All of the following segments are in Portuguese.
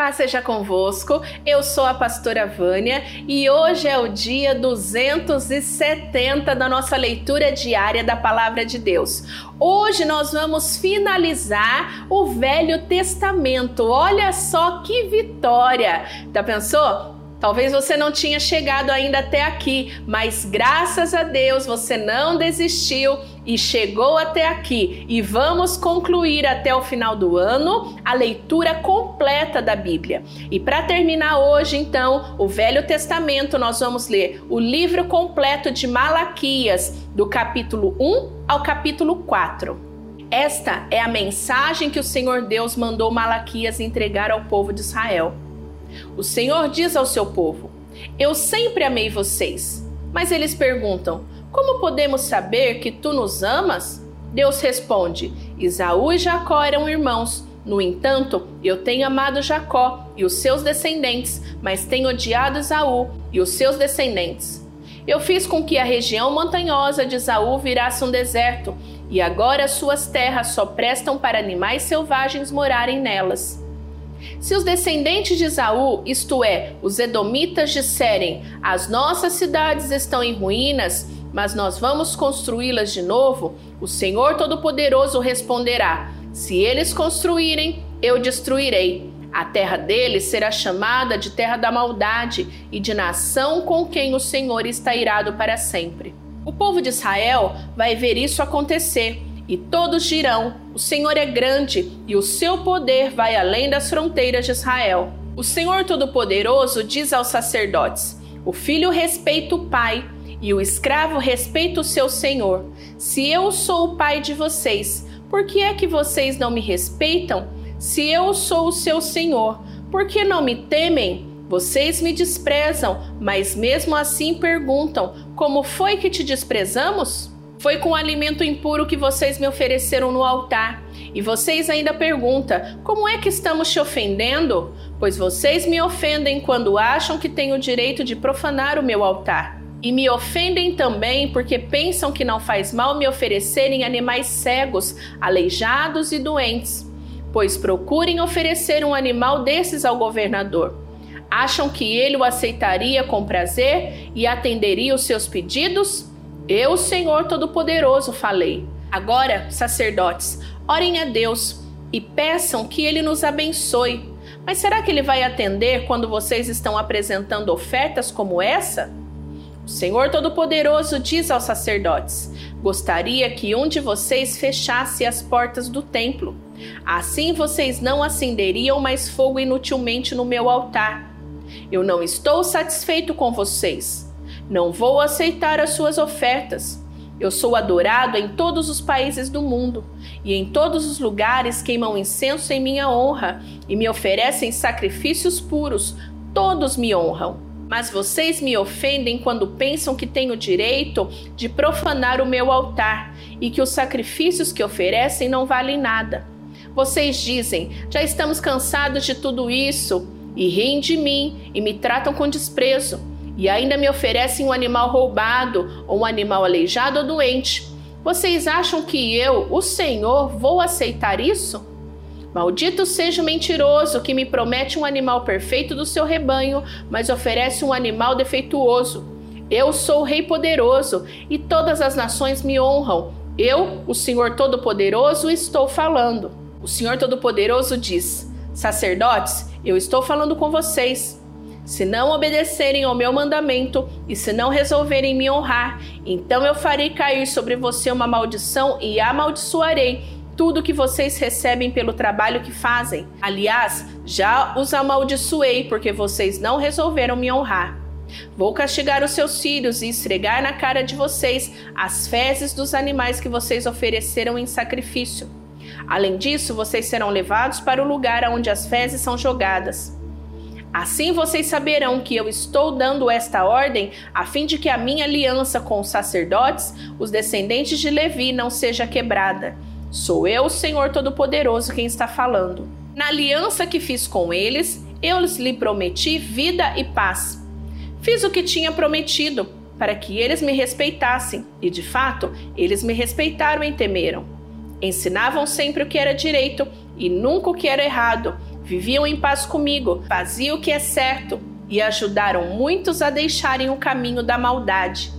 Paz seja convosco, eu sou a pastora Vânia e hoje é o dia 270 da nossa leitura diária da Palavra de Deus. Hoje nós vamos finalizar o Velho Testamento. Olha só que vitória! Já pensou? Talvez você não tinha chegado ainda até aqui, mas graças a Deus você não desistiu e chegou até aqui. E vamos concluir até o final do ano a leitura completa da Bíblia. E para terminar hoje, então, o Velho Testamento, nós vamos ler o livro completo de Malaquias, do capítulo 1 ao capítulo 4. Esta é a mensagem que o Senhor Deus mandou Malaquias entregar ao povo de Israel. O Senhor diz ao seu povo: Eu sempre amei vocês. Mas eles perguntam: Como podemos saber que tu nos amas? Deus responde: Isaú e Jacó eram irmãos. No entanto, eu tenho amado Jacó e os seus descendentes, mas tenho odiado Isaú e os seus descendentes. Eu fiz com que a região montanhosa de Isaú virasse um deserto, e agora suas terras só prestam para animais selvagens morarem nelas. Se os descendentes de Esaú, isto é, os edomitas, disserem: As nossas cidades estão em ruínas, mas nós vamos construí-las de novo, o Senhor Todo-Poderoso responderá: Se eles construírem, eu destruirei. A terra deles será chamada de terra da maldade e de nação com quem o Senhor está irado para sempre. O povo de Israel vai ver isso acontecer e todos dirão: O Senhor é grande e o seu poder vai além das fronteiras de Israel. O Senhor Todo-Poderoso diz aos sacerdotes: O filho respeita o pai e o escravo respeita o seu senhor. Se eu sou o pai de vocês, por que é que vocês não me respeitam? Se eu sou o seu senhor, por que não me temem? Vocês me desprezam, mas mesmo assim perguntam: Como foi que te desprezamos? Foi com alimento impuro que vocês me ofereceram no altar. E vocês ainda perguntam: como é que estamos te ofendendo? Pois vocês me ofendem quando acham que têm o direito de profanar o meu altar. E me ofendem também porque pensam que não faz mal me oferecerem animais cegos, aleijados e doentes. Pois procurem oferecer um animal desses ao governador. Acham que ele o aceitaria com prazer e atenderia os seus pedidos? Eu, Senhor Todo-Poderoso, falei. Agora, sacerdotes, orem a Deus e peçam que ele nos abençoe. Mas será que ele vai atender quando vocês estão apresentando ofertas como essa? O Senhor Todo-Poderoso diz aos sacerdotes: Gostaria que um de vocês fechasse as portas do templo. Assim vocês não acenderiam mais fogo inutilmente no meu altar. Eu não estou satisfeito com vocês. Não vou aceitar as suas ofertas. Eu sou adorado em todos os países do mundo, e em todos os lugares queimam incenso em minha honra e me oferecem sacrifícios puros. Todos me honram. Mas vocês me ofendem quando pensam que tenho direito de profanar o meu altar e que os sacrifícios que oferecem não valem nada. Vocês dizem: já estamos cansados de tudo isso, e riem de mim e me tratam com desprezo e ainda me oferecem um animal roubado ou um animal aleijado ou doente. Vocês acham que eu, o Senhor, vou aceitar isso? Maldito seja o mentiroso que me promete um animal perfeito do seu rebanho, mas oferece um animal defeituoso. Eu sou o Rei poderoso e todas as nações me honram. Eu, o Senhor Todo-Poderoso, estou falando. O Senhor Todo-Poderoso diz: Sacerdotes, eu estou falando com vocês. Se não obedecerem ao meu mandamento e se não resolverem me honrar, então eu farei cair sobre você uma maldição e amaldiçoarei tudo que vocês recebem pelo trabalho que fazem. Aliás, já os amaldiçoei porque vocês não resolveram me honrar. Vou castigar os seus filhos e esfregar na cara de vocês as fezes dos animais que vocês ofereceram em sacrifício. Além disso, vocês serão levados para o lugar onde as fezes são jogadas. Assim vocês saberão que eu estou dando esta ordem a fim de que a minha aliança com os sacerdotes, os descendentes de Levi, não seja quebrada. Sou eu, Senhor Todo-Poderoso, quem está falando. Na aliança que fiz com eles, eu lhes prometi vida e paz. Fiz o que tinha prometido, para que eles me respeitassem, e de fato, eles me respeitaram e temeram. Ensinavam sempre o que era direito e nunca o que era errado viviam em paz comigo, faziam o que é certo e ajudaram muitos a deixarem o caminho da maldade.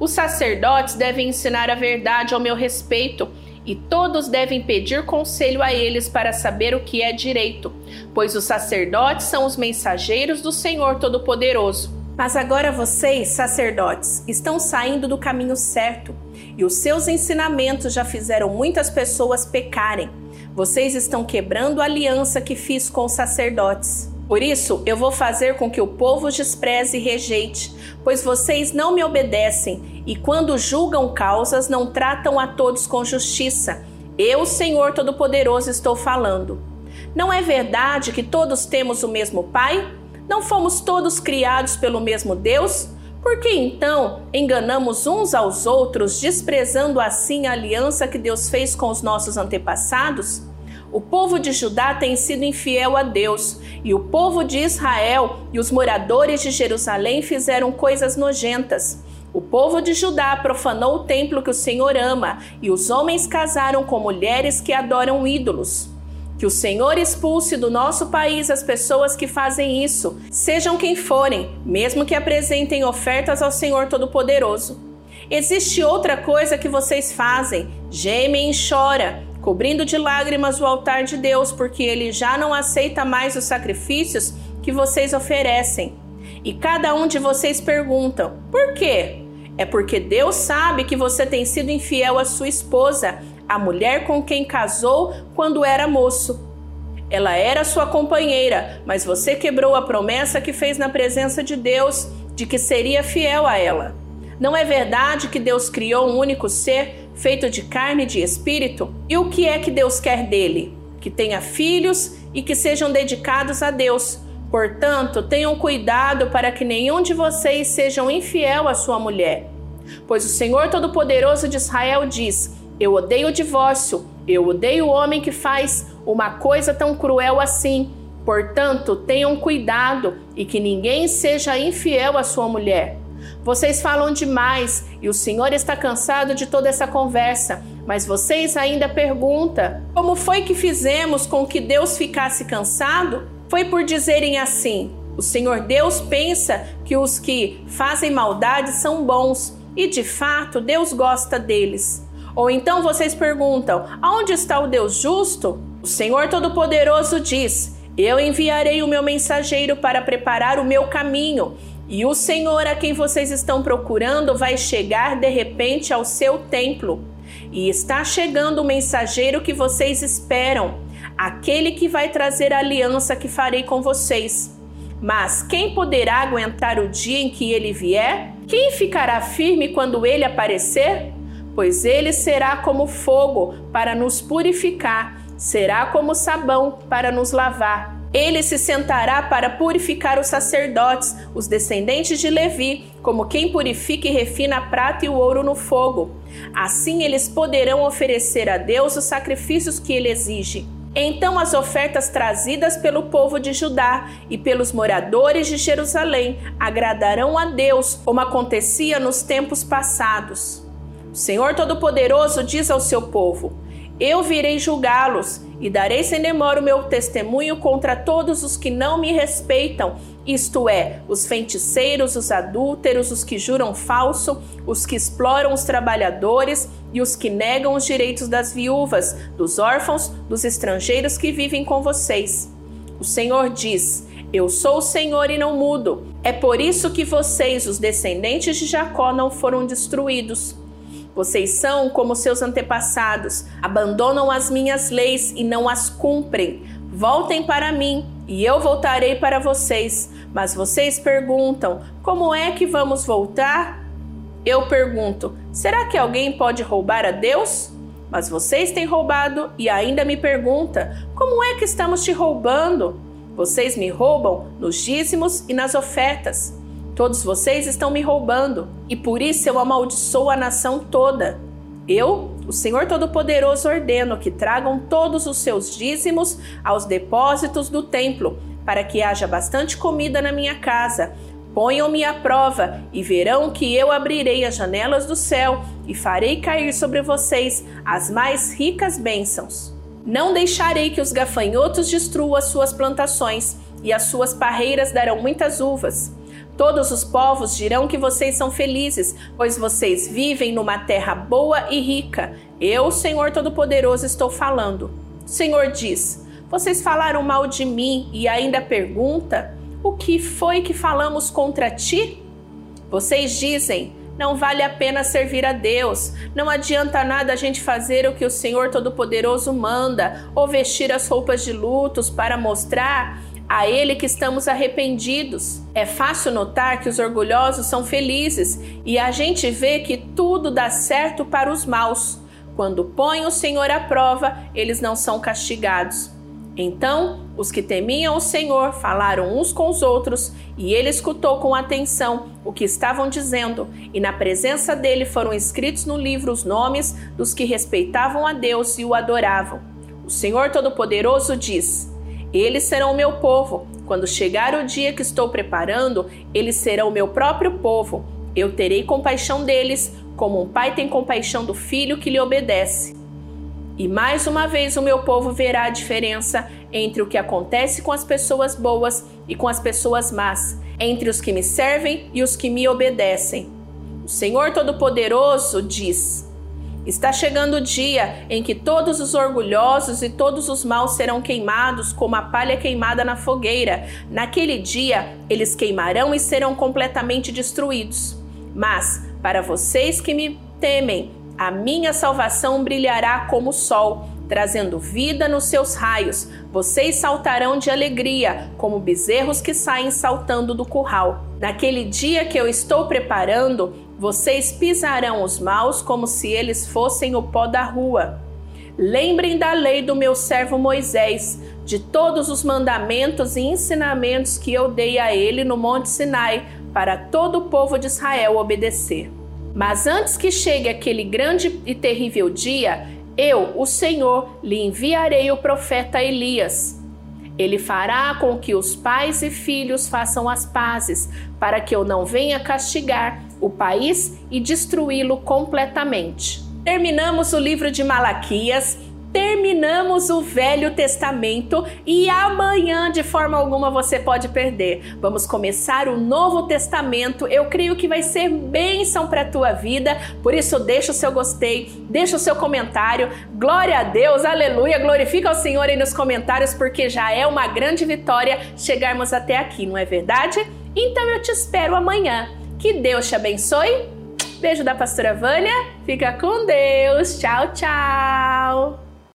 Os sacerdotes devem ensinar a verdade ao meu respeito e todos devem pedir conselho a eles para saber o que é direito, pois os sacerdotes são os mensageiros do Senhor Todo-Poderoso. Mas agora vocês, sacerdotes, estão saindo do caminho certo e os seus ensinamentos já fizeram muitas pessoas pecarem. Vocês estão quebrando a aliança que fiz com os sacerdotes. Por isso, eu vou fazer com que o povo os despreze e rejeite, pois vocês não me obedecem e, quando julgam causas, não tratam a todos com justiça. Eu, Senhor Todo-Poderoso, estou falando. Não é verdade que todos temos o mesmo Pai? Não fomos todos criados pelo mesmo Deus? Por que então enganamos uns aos outros, desprezando assim a aliança que Deus fez com os nossos antepassados? O povo de Judá tem sido infiel a Deus, e o povo de Israel e os moradores de Jerusalém fizeram coisas nojentas. O povo de Judá profanou o templo que o Senhor ama, e os homens casaram com mulheres que adoram ídolos. Que o Senhor expulse do nosso país as pessoas que fazem isso, sejam quem forem, mesmo que apresentem ofertas ao Senhor Todo-Poderoso. Existe outra coisa que vocês fazem: gemem e chora, cobrindo de lágrimas o altar de Deus, porque ele já não aceita mais os sacrifícios que vocês oferecem. E cada um de vocês perguntam: por quê? É porque Deus sabe que você tem sido infiel à sua esposa a mulher com quem casou quando era moço. Ela era sua companheira, mas você quebrou a promessa que fez na presença de Deus de que seria fiel a ela. Não é verdade que Deus criou um único ser feito de carne e de espírito? E o que é que Deus quer dele? Que tenha filhos e que sejam dedicados a Deus. Portanto, tenham cuidado para que nenhum de vocês sejam infiel à sua mulher. Pois o Senhor Todo-Poderoso de Israel diz: eu odeio o divórcio, eu odeio o homem que faz uma coisa tão cruel assim. Portanto, tenham cuidado e que ninguém seja infiel à sua mulher. Vocês falam demais e o Senhor está cansado de toda essa conversa, mas vocês ainda perguntam: como foi que fizemos com que Deus ficasse cansado? Foi por dizerem assim: o Senhor Deus pensa que os que fazem maldade são bons, e de fato Deus gosta deles. Ou então vocês perguntam: aonde está o Deus justo? O Senhor Todo-Poderoso diz: Eu enviarei o meu mensageiro para preparar o meu caminho. E o Senhor a quem vocês estão procurando vai chegar de repente ao seu templo. E está chegando o mensageiro que vocês esperam, aquele que vai trazer a aliança que farei com vocês. Mas quem poderá aguentar o dia em que ele vier? Quem ficará firme quando ele aparecer? Pois ele será como fogo para nos purificar, será como sabão para nos lavar. Ele se sentará para purificar os sacerdotes, os descendentes de Levi, como quem purifica e refina a prata e o ouro no fogo. Assim eles poderão oferecer a Deus os sacrifícios que ele exige. Então as ofertas trazidas pelo povo de Judá e pelos moradores de Jerusalém agradarão a Deus, como acontecia nos tempos passados. O Senhor Todo-Poderoso diz ao seu povo: Eu virei julgá-los e darei sem demora o meu testemunho contra todos os que não me respeitam, isto é, os feiticeiros, os adúlteros, os que juram falso, os que exploram os trabalhadores e os que negam os direitos das viúvas, dos órfãos, dos estrangeiros que vivem com vocês. O Senhor diz: Eu sou o Senhor e não mudo. É por isso que vocês, os descendentes de Jacó, não foram destruídos. Vocês são como seus antepassados, abandonam as minhas leis e não as cumprem. Voltem para mim e eu voltarei para vocês. Mas vocês perguntam: como é que vamos voltar? Eu pergunto: será que alguém pode roubar a Deus? Mas vocês têm roubado e ainda me pergunta: como é que estamos te roubando? Vocês me roubam nos dízimos e nas ofertas. Todos vocês estão me roubando, e por isso eu amaldiçoo a nação toda. Eu, o Senhor Todo-Poderoso, ordeno que tragam todos os seus dízimos aos depósitos do templo, para que haja bastante comida na minha casa. Ponham-me à prova e verão que eu abrirei as janelas do céu e farei cair sobre vocês as mais ricas bênçãos. Não deixarei que os gafanhotos destruam as suas plantações, e as suas parreiras darão muitas uvas. Todos os povos dirão que vocês são felizes, pois vocês vivem numa terra boa e rica. Eu, Senhor Todo-Poderoso, estou falando. O Senhor diz: Vocês falaram mal de mim e ainda pergunta: O que foi que falamos contra ti? Vocês dizem: Não vale a pena servir a Deus. Não adianta nada a gente fazer o que o Senhor Todo-Poderoso manda, ou vestir as roupas de lutos para mostrar a Ele que estamos arrependidos. É fácil notar que os orgulhosos são felizes e a gente vê que tudo dá certo para os maus. Quando põem o Senhor à prova, eles não são castigados. Então, os que temiam o Senhor falaram uns com os outros, e ele escutou com atenção o que estavam dizendo, e na presença dele foram escritos no livro os nomes dos que respeitavam a Deus e o adoravam. O Senhor Todo-Poderoso diz: eles serão o meu povo. Quando chegar o dia que estou preparando, eles serão o meu próprio povo. Eu terei compaixão deles, como um pai tem compaixão do filho que lhe obedece. E mais uma vez o meu povo verá a diferença entre o que acontece com as pessoas boas e com as pessoas más, entre os que me servem e os que me obedecem. O Senhor Todo-Poderoso diz: Está chegando o dia em que todos os orgulhosos e todos os maus serão queimados como a palha queimada na fogueira. Naquele dia, eles queimarão e serão completamente destruídos. Mas, para vocês que me temem, a minha salvação brilhará como o sol, trazendo vida nos seus raios. Vocês saltarão de alegria, como bezerros que saem saltando do curral. Naquele dia que eu estou preparando, vocês pisarão os maus como se eles fossem o pó da rua. Lembrem da lei do meu servo Moisés, de todos os mandamentos e ensinamentos que eu dei a ele no Monte Sinai, para todo o povo de Israel obedecer. Mas antes que chegue aquele grande e terrível dia, eu, o Senhor, lhe enviarei o profeta Elias. Ele fará com que os pais e filhos façam as pazes, para que eu não venha castigar o país e destruí-lo completamente. Terminamos o livro de Malaquias terminamos o Velho Testamento e amanhã, de forma alguma, você pode perder. Vamos começar o Novo Testamento. Eu creio que vai ser bênção para a tua vida. Por isso, deixa o seu gostei, deixa o seu comentário. Glória a Deus, aleluia. Glorifica o Senhor aí nos comentários, porque já é uma grande vitória chegarmos até aqui, não é verdade? Então eu te espero amanhã. Que Deus te abençoe. Beijo da pastora Vânia. Fica com Deus. Tchau, tchau.